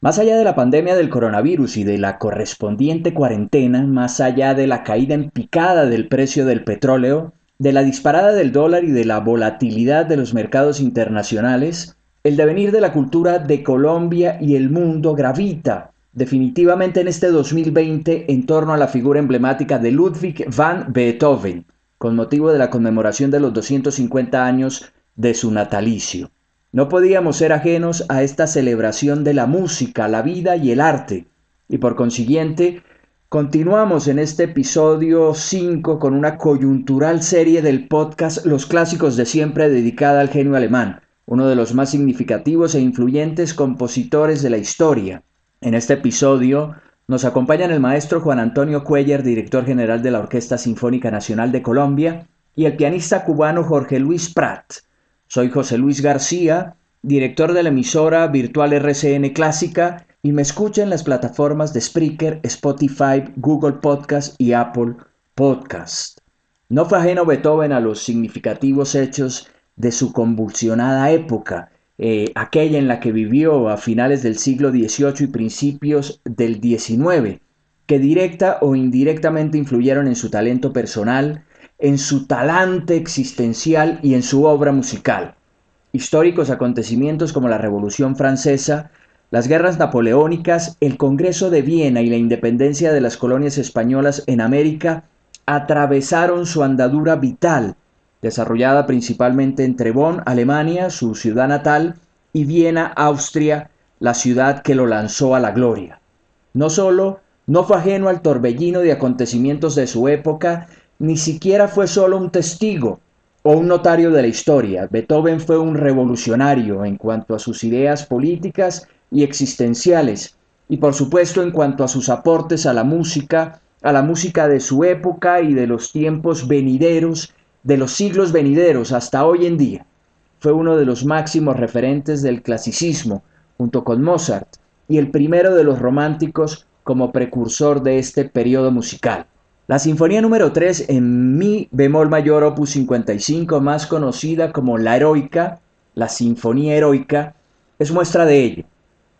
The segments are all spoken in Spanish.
Más allá de la pandemia del coronavirus y de la correspondiente cuarentena, más allá de la caída en picada del precio del petróleo, de la disparada del dólar y de la volatilidad de los mercados internacionales, el devenir de la cultura de Colombia y el mundo gravita definitivamente en este 2020 en torno a la figura emblemática de Ludwig van Beethoven, con motivo de la conmemoración de los 250 años de su natalicio. No podíamos ser ajenos a esta celebración de la música, la vida y el arte, y por consiguiente continuamos en este episodio 5 con una coyuntural serie del podcast Los Clásicos de Siempre dedicada al genio alemán, uno de los más significativos e influyentes compositores de la historia. En este episodio nos acompañan el maestro Juan Antonio Cuellar, director general de la Orquesta Sinfónica Nacional de Colombia, y el pianista cubano Jorge Luis Prat. Soy José Luis García, director de la emisora virtual RCN Clásica, y me escucha en las plataformas de Spreaker, Spotify, Google Podcast y Apple Podcast. No fue ajeno Beethoven a los significativos hechos de su convulsionada época, eh, aquella en la que vivió a finales del siglo XVIII y principios del XIX, que directa o indirectamente influyeron en su talento personal, en su talante existencial y en su obra musical. Históricos acontecimientos como la Revolución Francesa, las guerras napoleónicas, el Congreso de Viena y la independencia de las colonias españolas en América atravesaron su andadura vital desarrollada principalmente entre Bonn, Alemania, su ciudad natal, y Viena, Austria, la ciudad que lo lanzó a la gloria. No solo no fue ajeno al torbellino de acontecimientos de su época, ni siquiera fue solo un testigo o un notario de la historia. Beethoven fue un revolucionario en cuanto a sus ideas políticas y existenciales, y por supuesto en cuanto a sus aportes a la música, a la música de su época y de los tiempos venideros de los siglos venideros hasta hoy en día. Fue uno de los máximos referentes del clasicismo, junto con Mozart, y el primero de los románticos como precursor de este periodo musical. La Sinfonía número 3 en Mi bemol mayor opus 55, más conocida como la Heroica, la Sinfonía Heroica, es muestra de ello.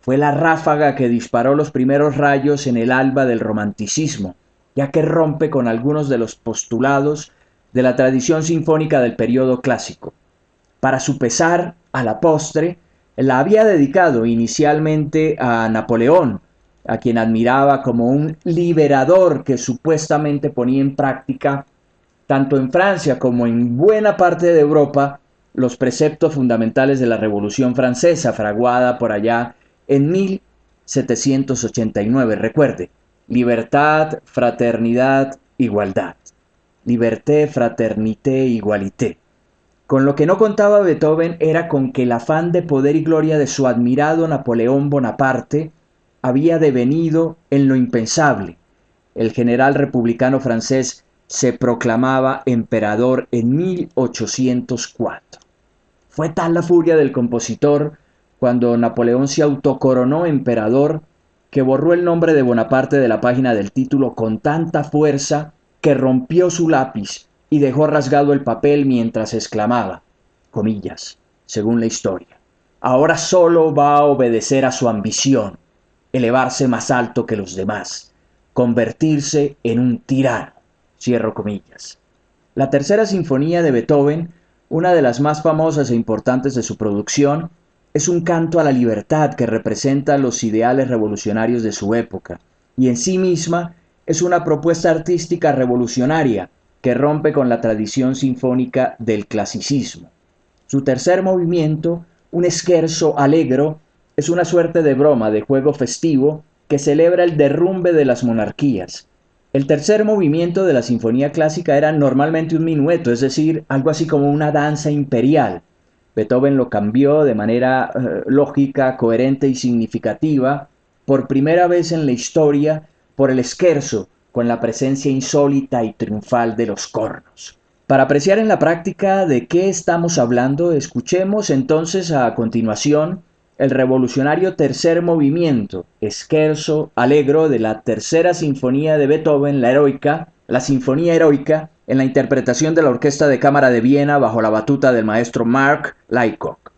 Fue la ráfaga que disparó los primeros rayos en el alba del romanticismo, ya que rompe con algunos de los postulados de la tradición sinfónica del periodo clásico. Para su pesar, a la postre, la había dedicado inicialmente a Napoleón, a quien admiraba como un liberador que supuestamente ponía en práctica, tanto en Francia como en buena parte de Europa, los preceptos fundamentales de la Revolución Francesa, fraguada por allá en 1789. Recuerde, libertad, fraternidad, igualdad liberté, fraternité, igualité. Con lo que no contaba Beethoven era con que el afán de poder y gloria de su admirado Napoleón Bonaparte había devenido en lo impensable. El general republicano francés se proclamaba emperador en 1804. Fue tal la furia del compositor cuando Napoleón se autocoronó emperador que borró el nombre de Bonaparte de la página del título con tanta fuerza que rompió su lápiz y dejó rasgado el papel mientras exclamaba, comillas, según la historia, ahora solo va a obedecer a su ambición, elevarse más alto que los demás, convertirse en un tirano, cierro comillas. La tercera sinfonía de Beethoven, una de las más famosas e importantes de su producción, es un canto a la libertad que representa los ideales revolucionarios de su época, y en sí misma es una propuesta artística revolucionaria que rompe con la tradición sinfónica del clasicismo. Su tercer movimiento, un esquerzo alegro, es una suerte de broma de juego festivo que celebra el derrumbe de las monarquías. El tercer movimiento de la sinfonía clásica era normalmente un minueto, es decir, algo así como una danza imperial. Beethoven lo cambió de manera eh, lógica, coherente y significativa por primera vez en la historia por el esquerzo, con la presencia insólita y triunfal de los cornos. Para apreciar en la práctica de qué estamos hablando, escuchemos entonces a continuación el revolucionario tercer movimiento, esquerzo alegro de la tercera sinfonía de Beethoven, la heroica, la sinfonía heroica, en la interpretación de la Orquesta de Cámara de Viena bajo la batuta del maestro Mark Lycock.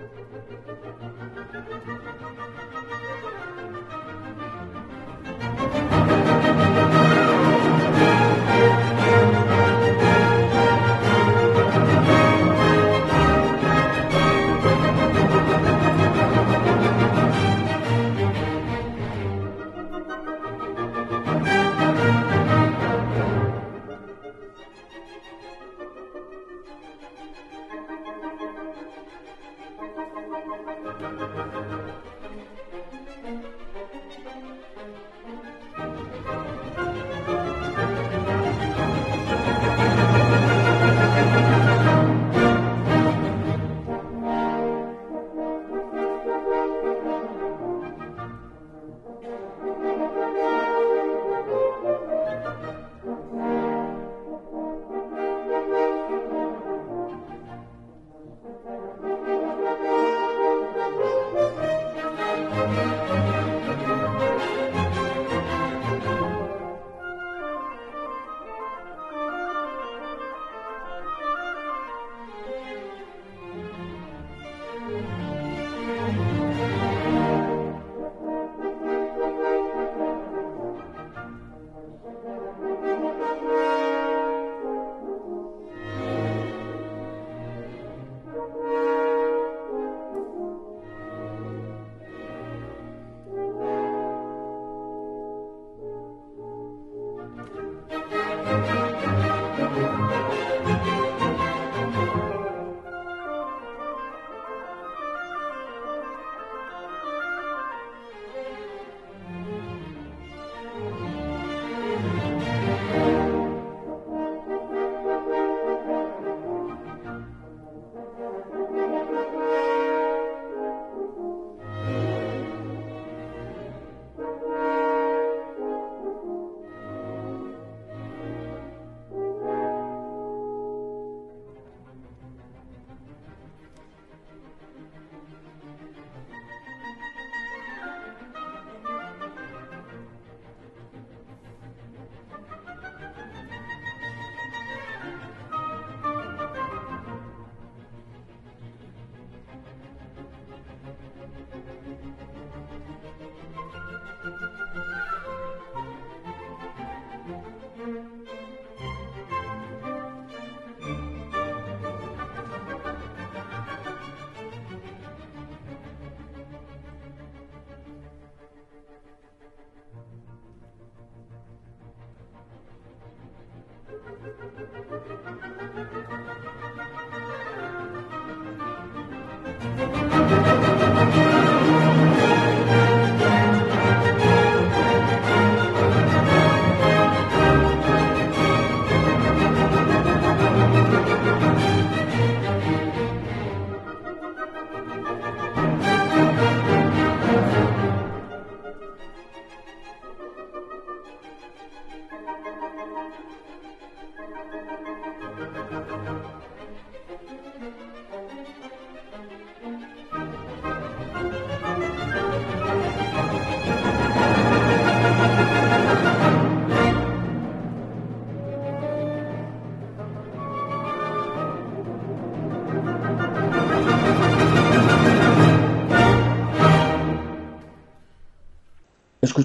Thank you.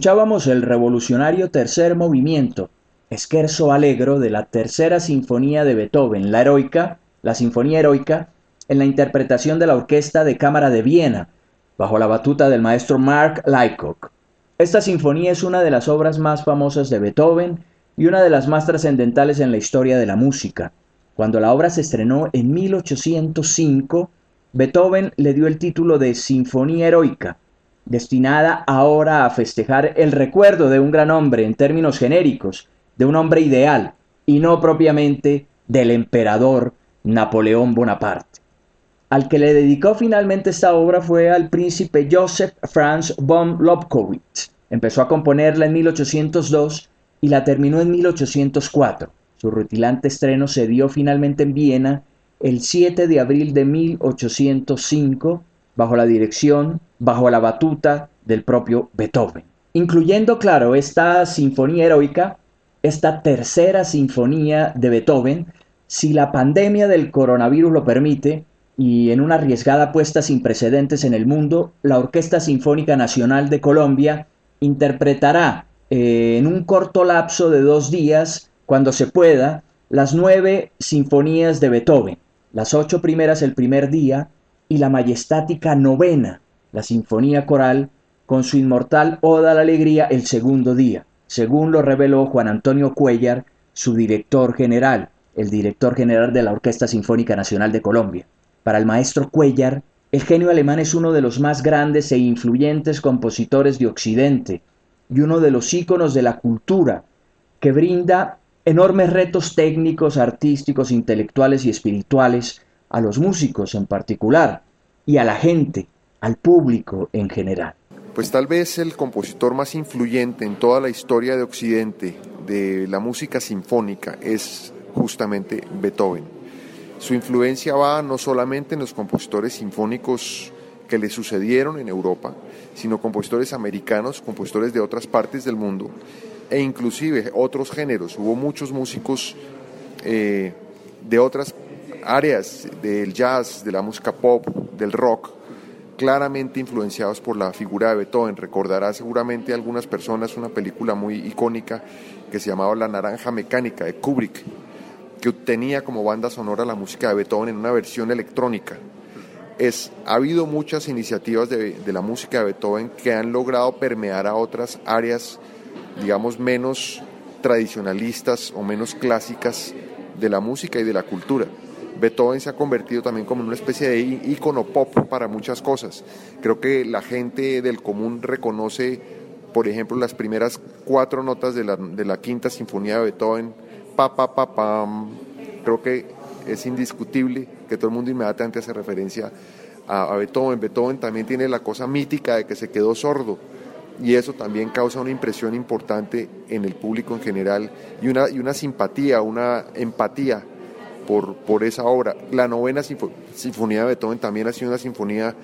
Escuchábamos el revolucionario tercer movimiento, Scherzo Allegro de la tercera sinfonía de Beethoven, la heroica, la sinfonía heroica, en la interpretación de la Orquesta de Cámara de Viena, bajo la batuta del maestro Mark Lycock. Esta sinfonía es una de las obras más famosas de Beethoven y una de las más trascendentales en la historia de la música. Cuando la obra se estrenó en 1805, Beethoven le dio el título de Sinfonía Heroica, destinada ahora a festejar el recuerdo de un gran hombre en términos genéricos, de un hombre ideal, y no propiamente del emperador Napoleón Bonaparte. Al que le dedicó finalmente esta obra fue al príncipe Joseph Franz von Lobkowitz. Empezó a componerla en 1802 y la terminó en 1804. Su rutilante estreno se dio finalmente en Viena el 7 de abril de 1805 bajo la dirección, bajo la batuta del propio Beethoven. Incluyendo, claro, esta sinfonía heroica, esta tercera sinfonía de Beethoven, si la pandemia del coronavirus lo permite, y en una arriesgada apuesta sin precedentes en el mundo, la Orquesta Sinfónica Nacional de Colombia interpretará eh, en un corto lapso de dos días, cuando se pueda, las nueve sinfonías de Beethoven, las ocho primeras el primer día, y la majestática novena, la Sinfonía Coral, con su inmortal Oda a la Alegría el segundo día, según lo reveló Juan Antonio Cuellar, su director general, el director general de la Orquesta Sinfónica Nacional de Colombia. Para el maestro Cuellar, el genio alemán es uno de los más grandes e influyentes compositores de Occidente y uno de los íconos de la cultura, que brinda enormes retos técnicos, artísticos, intelectuales y espirituales a los músicos en particular y a la gente, al público en general. Pues tal vez el compositor más influyente en toda la historia de Occidente de la música sinfónica es justamente Beethoven. Su influencia va no solamente en los compositores sinfónicos que le sucedieron en Europa, sino compositores americanos, compositores de otras partes del mundo e inclusive otros géneros. Hubo muchos músicos eh, de otras áreas del jazz, de la música pop, del rock, claramente influenciados por la figura de Beethoven. Recordará seguramente a algunas personas una película muy icónica que se llamaba La Naranja Mecánica de Kubrick, que tenía como banda sonora la música de Beethoven en una versión electrónica. Es, ha habido muchas iniciativas de, de la música de Beethoven que han logrado permear a otras áreas, digamos, menos tradicionalistas o menos clásicas de la música y de la cultura. Beethoven se ha convertido también como una especie de ícono pop para muchas cosas. Creo que la gente del común reconoce, por ejemplo, las primeras cuatro notas de la, de la quinta sinfonía de Beethoven, pa, pa, pa, pam. Creo que es indiscutible que todo el mundo inmediatamente hace referencia a, a Beethoven. Beethoven también tiene la cosa mítica de que se quedó sordo y eso también causa una impresión importante en el público en general y una, y una simpatía, una empatía por, por esa obra. La novena sinfonía de Beethoven también ha sido una sinfonía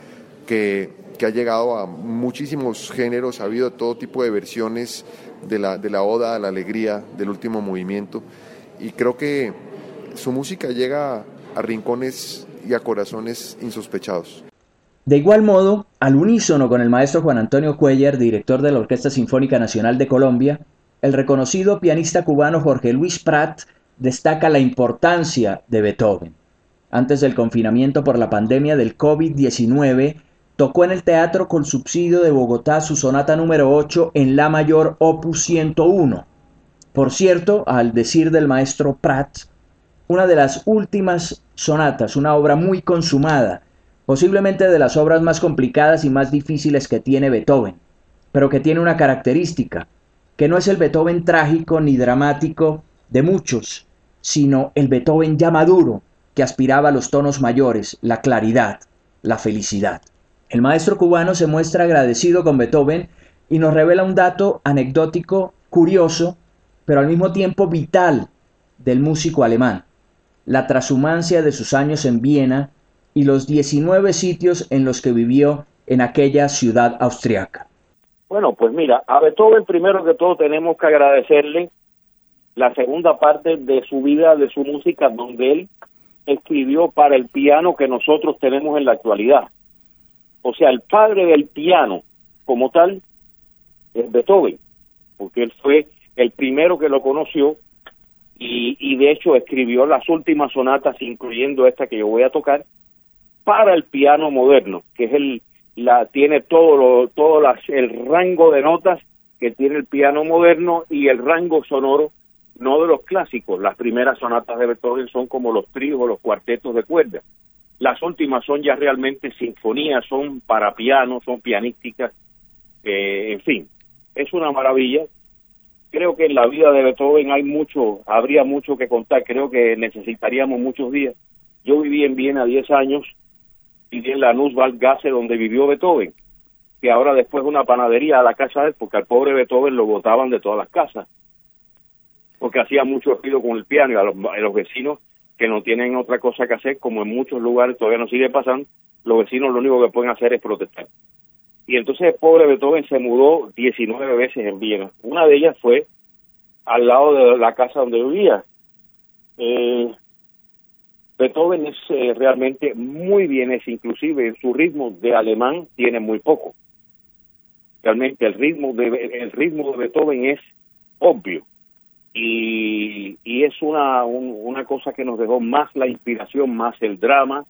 que, que, ha llegado a muchísimos géneros, ha habido todo tipo de versiones de la, de la oda a la alegría del último movimiento y creo que su música llega a rincones y a corazones insospechados. De igual modo, al unísono con el maestro Juan Antonio Cuellar, director de la Orquesta Sinfónica Nacional de Colombia, el reconocido pianista cubano Jorge Luis Prat destaca la importancia de Beethoven. Antes del confinamiento por la pandemia del COVID-19, tocó en el Teatro con Subsidio de Bogotá su sonata número 8 en La Mayor Opus 101. Por cierto, al decir del maestro Pratt, una de las últimas sonatas, una obra muy consumada, posiblemente de las obras más complicadas y más difíciles que tiene Beethoven, pero que tiene una característica, que no es el Beethoven trágico ni dramático de muchos, sino el Beethoven ya maduro, que aspiraba a los tonos mayores, la claridad, la felicidad. El maestro cubano se muestra agradecido con Beethoven y nos revela un dato anecdótico, curioso, pero al mismo tiempo vital del músico alemán la transhumancia de sus años en Viena y los 19 sitios en los que vivió en aquella ciudad austriaca. Bueno, pues mira, a Beethoven primero que todo tenemos que agradecerle la segunda parte de su vida, de su música, donde él escribió para el piano que nosotros tenemos en la actualidad. O sea, el padre del piano como tal es Beethoven, porque él fue el primero que lo conoció y, de hecho escribió las últimas sonatas, incluyendo esta que yo voy a tocar, para el piano moderno, que es el la tiene todo lo, todo las, el rango de notas que tiene el piano moderno y el rango sonoro no de los clásicos. Las primeras sonatas de Beethoven son como los tríos o los cuartetos de cuerda. Las últimas son ya realmente sinfonías, son para piano, son pianísticas, eh, en fin, es una maravilla creo que en la vida de Beethoven hay mucho, habría mucho que contar, creo que necesitaríamos muchos días. Yo viví en Viena 10 años, viví en la Nusswaldgasse donde vivió Beethoven, que ahora después una panadería a la casa de él, porque al pobre Beethoven lo botaban de todas las casas, porque hacía mucho ruido con el piano y a los, vecinos que no tienen otra cosa que hacer, como en muchos lugares todavía no sigue pasando, los vecinos lo único que pueden hacer es protestar. Y entonces el pobre Beethoven se mudó 19 veces en Viena. Una de ellas fue al lado de la casa donde vivía. Eh, Beethoven es eh, realmente muy bien, es inclusive en su ritmo de alemán tiene muy poco. Realmente el ritmo de el ritmo de Beethoven es obvio y, es una una cosa que nos dejó más la inspiración, más el drama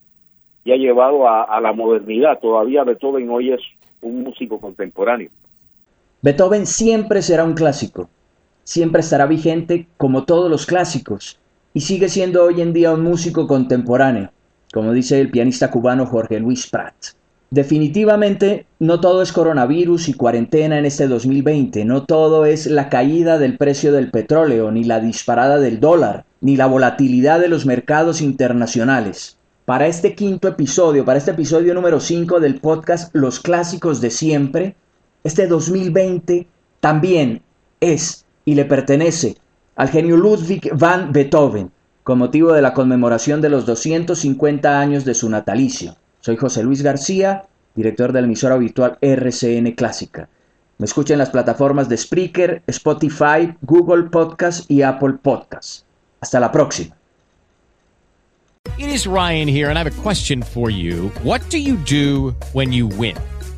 y ha llevado a, a la modernidad. Todavía Beethoven hoy es un músico contemporáneo. Beethoven siempre será un clásico, siempre estará vigente como todos los clásicos y sigue siendo hoy en día un músico contemporáneo, como dice el pianista cubano Jorge Luis Prat. Definitivamente no todo es coronavirus y cuarentena en este 2020, no todo es la caída del precio del petróleo, ni la disparada del dólar, ni la volatilidad de los mercados internacionales. Para este quinto episodio, para este episodio número 5 del podcast Los Clásicos de Siempre, este 2020 también es y le pertenece al genio Ludwig van Beethoven, con motivo de la conmemoración de los 250 años de su natalicio. Soy José Luis García, director del emisor habitual RCN Clásica. Me escucha en las plataformas de Spreaker, Spotify, Google Podcast y Apple Podcast. Hasta la próxima. It is Ryan here, and I have a question for you. What do you do when you win?